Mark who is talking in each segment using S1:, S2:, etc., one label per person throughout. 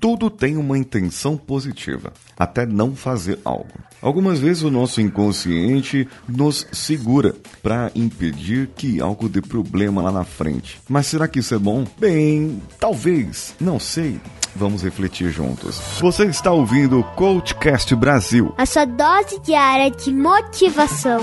S1: tudo tem uma intenção positiva, até não fazer algo. Algumas vezes o nosso inconsciente nos segura para impedir que algo dê problema lá na frente. Mas será que isso é bom? Bem, talvez, não sei. Vamos refletir juntos. Você está ouvindo o Coachcast Brasil.
S2: A sua dose diária de motivação.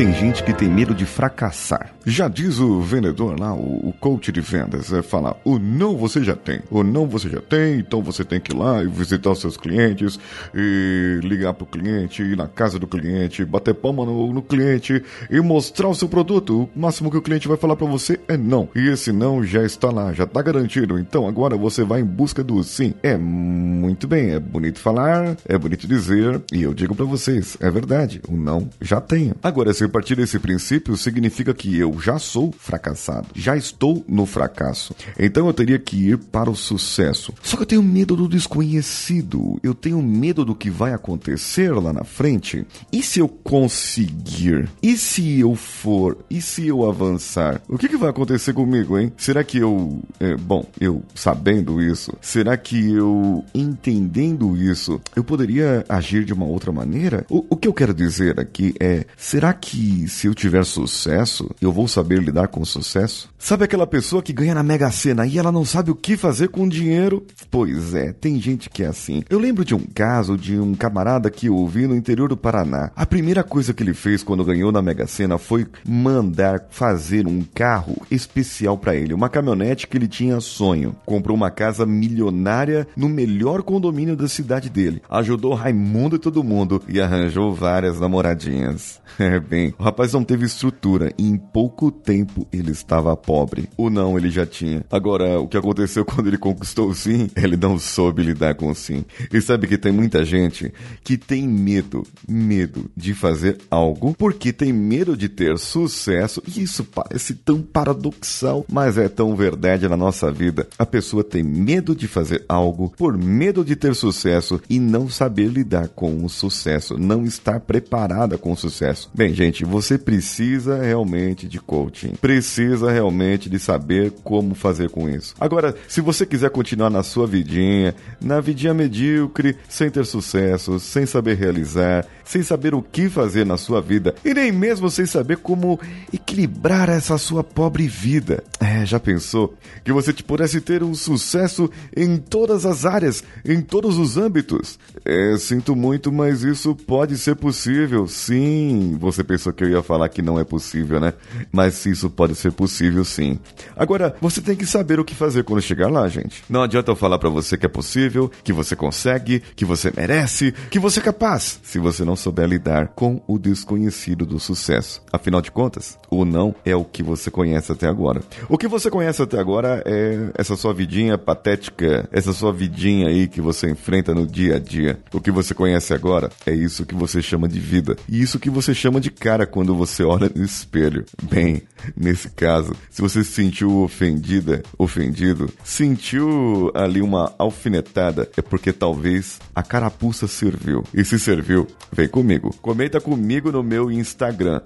S1: Tem gente que tem medo de fracassar. Já diz o vendedor lá, o, coach de vendas, é falar: o não você já tem, o não você já tem, então você tem que ir lá e visitar os seus clientes, e ligar pro cliente, ir na casa do cliente, bater palma no, no cliente e mostrar o seu produto. O máximo que o cliente vai falar para você é não. E esse não já está lá, já está garantido. Então agora você vai em busca do sim. É muito bem, é bonito falar, é bonito dizer, e eu digo para vocês, é verdade, o não já tenho. Agora, se partir desse princípio, significa que eu já sou fracassado, já estou no fracasso. Então eu teria que ir para o sucesso. Só que eu tenho medo do desconhecido, eu tenho medo do que vai acontecer lá na frente. E se eu conseguir? E se eu for? E se eu avançar? O que, que vai acontecer comigo, hein? Será que eu. É, bom, eu sabendo isso, será que eu entendendo isso, eu poderia agir de uma outra maneira? O, o que eu quero dizer aqui é: será que que se eu tiver sucesso, eu vou saber lidar com o sucesso? Sabe aquela pessoa que ganha na Mega Sena e ela não sabe o que fazer com o dinheiro? Pois é, tem gente que é assim. Eu lembro de um caso de um camarada que eu ouvi no interior do Paraná. A primeira coisa que ele fez quando ganhou na Mega Sena foi mandar fazer um carro especial para ele, uma caminhonete que ele tinha sonho. Comprou uma casa milionária no melhor condomínio da cidade dele. Ajudou Raimundo e todo mundo e arranjou várias namoradinhas. É bem, o rapaz não teve estrutura e em pouco tempo ele estava pobre. O não ele já tinha. Agora, o que aconteceu quando ele conquistou o sim? Ele não soube lidar com o sim. E sabe que tem muita gente que tem medo, medo de fazer algo porque tem medo de ter sucesso. E isso parece tão paradoxal, mas é tão verdade na nossa vida. A pessoa tem medo de fazer algo por medo de ter sucesso e não saber lidar com o sucesso, não estar preparada com o sucesso. Bem, gente, você precisa realmente de coaching. Precisa realmente de saber como fazer com isso. Agora, se você quiser continuar na sua vidinha, na vidinha medíocre, sem ter sucesso, sem saber realizar, sem saber o que fazer na sua vida e nem mesmo sem saber como equilibrar essa sua pobre vida. É, já pensou que você pudesse ter um sucesso em todas as áreas, em todos os âmbitos? É, sinto muito, mas isso pode ser possível. Sim, você pensou que eu ia falar que não é possível, né? Mas isso pode ser possível sim. Agora, você tem que saber o que fazer quando chegar lá, gente. Não adianta eu falar para você que é possível, que você consegue, que você merece, que você é capaz, se você não souber lidar com o desconhecido do sucesso. Afinal de contas, o não é o que você conhece até agora. O que você conhece até agora é essa sua vidinha patética, essa sua vidinha aí que você enfrenta no dia a dia. O que você conhece agora é isso que você chama de vida. E isso que você chama de cara quando você olha no espelho. Bem, nesse caso, se você se sentiu ofendida, ofendido, sentiu ali uma alfinetada, é porque talvez a carapuça serviu. E se serviu, vem comigo. Comenta comigo no meu Instagram,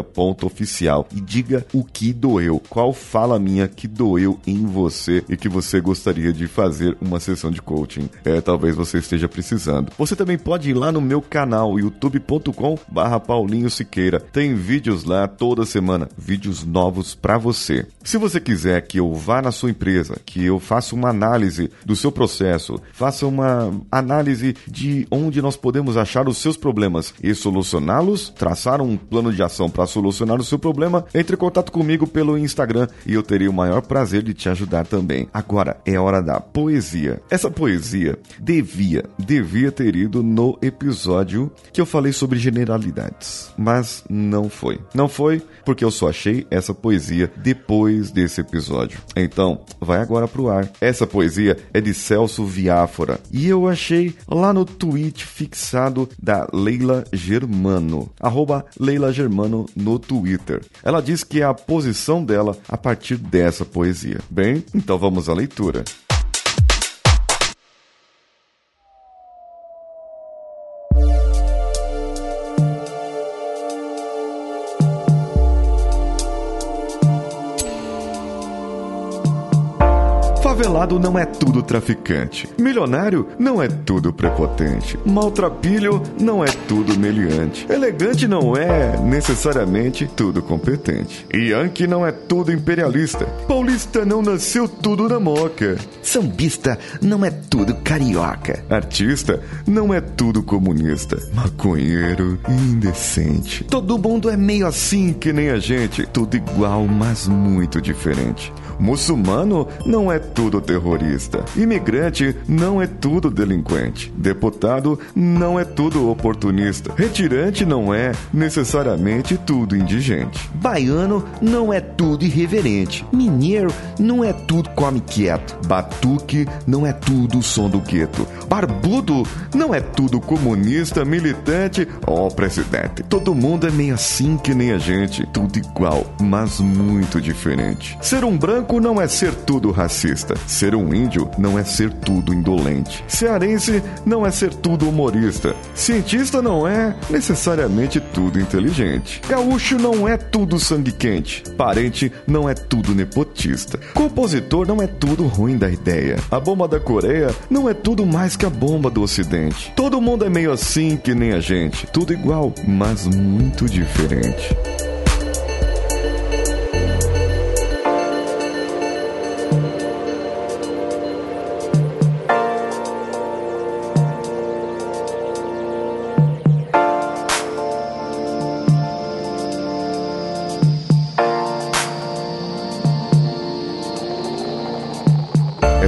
S1: paulinhosiqueira.oficial e diga o que doeu. Qual fala minha que doeu em você e que você gostaria de fazer uma sessão de coaching. É, talvez você esteja precisando. Você também pode ir lá no meu canal, youtube.com barra Paulinho Siqueira. Tem vídeos lá toda semana, vídeos novos para você. Se você quiser que eu vá na sua empresa, que eu faça uma análise do seu processo, faça uma análise de onde nós podemos achar os seus problemas e solucioná-los, traçar um plano de ação para solucionar o seu problema, entre em contato comigo pelo Instagram e eu terei o maior prazer de te ajudar também. Agora é hora da poesia. Essa poesia devia, devia ter ido no episódio que eu falei sobre generalidades, mas não foi. Não foi porque eu só achei essa poesia depois desse episódio. Então, vai agora pro ar. Essa poesia é de Celso Viáfora e eu achei lá no tweet fixado da Leila Germano, arroba Leila Germano no Twitter. Ela diz que é a posição dela a partir dessa poesia. Bem, então vamos à leitura. Favelado não é tudo traficante. Milionário não é tudo prepotente. Maltrapilho não é tudo meliante. Elegante não é necessariamente tudo competente. Yankee não é tudo imperialista. Paulista não nasceu tudo na moca.
S3: Sambista não é tudo carioca.
S1: Artista não é tudo comunista. Maconheiro e indecente. Todo mundo é meio assim que nem a gente. Tudo igual, mas muito diferente. Muçulmano não é tudo terrorista. Imigrante não é tudo delinquente. Deputado não é tudo oportunista. Retirante não é necessariamente tudo indigente.
S3: Baiano não é tudo irreverente. Mineiro não é tudo come quieto.
S1: Batuque não é tudo som do gueto. Barbudo não é tudo comunista, militante ou presidente. Todo mundo é meio assim que nem a gente. Tudo igual, mas muito diferente. Ser um branco não é ser tudo racista. Ser um índio não é ser tudo indolente. Cearense não é ser tudo humorista. Cientista não é necessariamente tudo inteligente. Gaúcho não é tudo sangue quente. Parente não é tudo nepotista. Compositor não é tudo ruim da ideia. A bomba da Coreia não é tudo mais que a bomba do Ocidente. Todo mundo é meio assim que nem a gente. Tudo igual, mas muito diferente.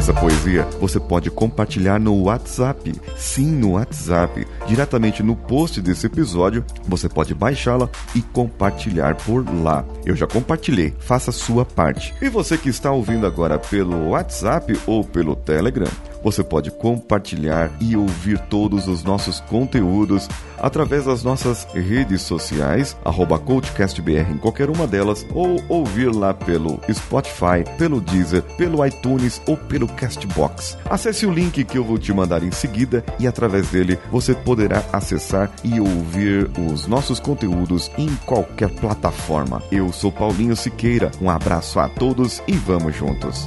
S1: Essa poesia você pode compartilhar no WhatsApp. Sim, no WhatsApp. Diretamente no post desse episódio, você pode baixá-la e compartilhar por lá. Eu já compartilhei, faça a sua parte. E você que está ouvindo agora pelo WhatsApp ou pelo Telegram, você pode compartilhar e ouvir todos os nossos conteúdos através das nossas redes sociais, arroba CoachCastBR em qualquer uma delas, ou ouvir lá pelo Spotify, pelo Deezer, pelo iTunes ou pelo Castbox. Acesse o link que eu vou te mandar em seguida e através dele você poderá acessar e ouvir os nossos conteúdos em qualquer plataforma. Eu sou Paulinho Siqueira, um abraço a todos e vamos juntos.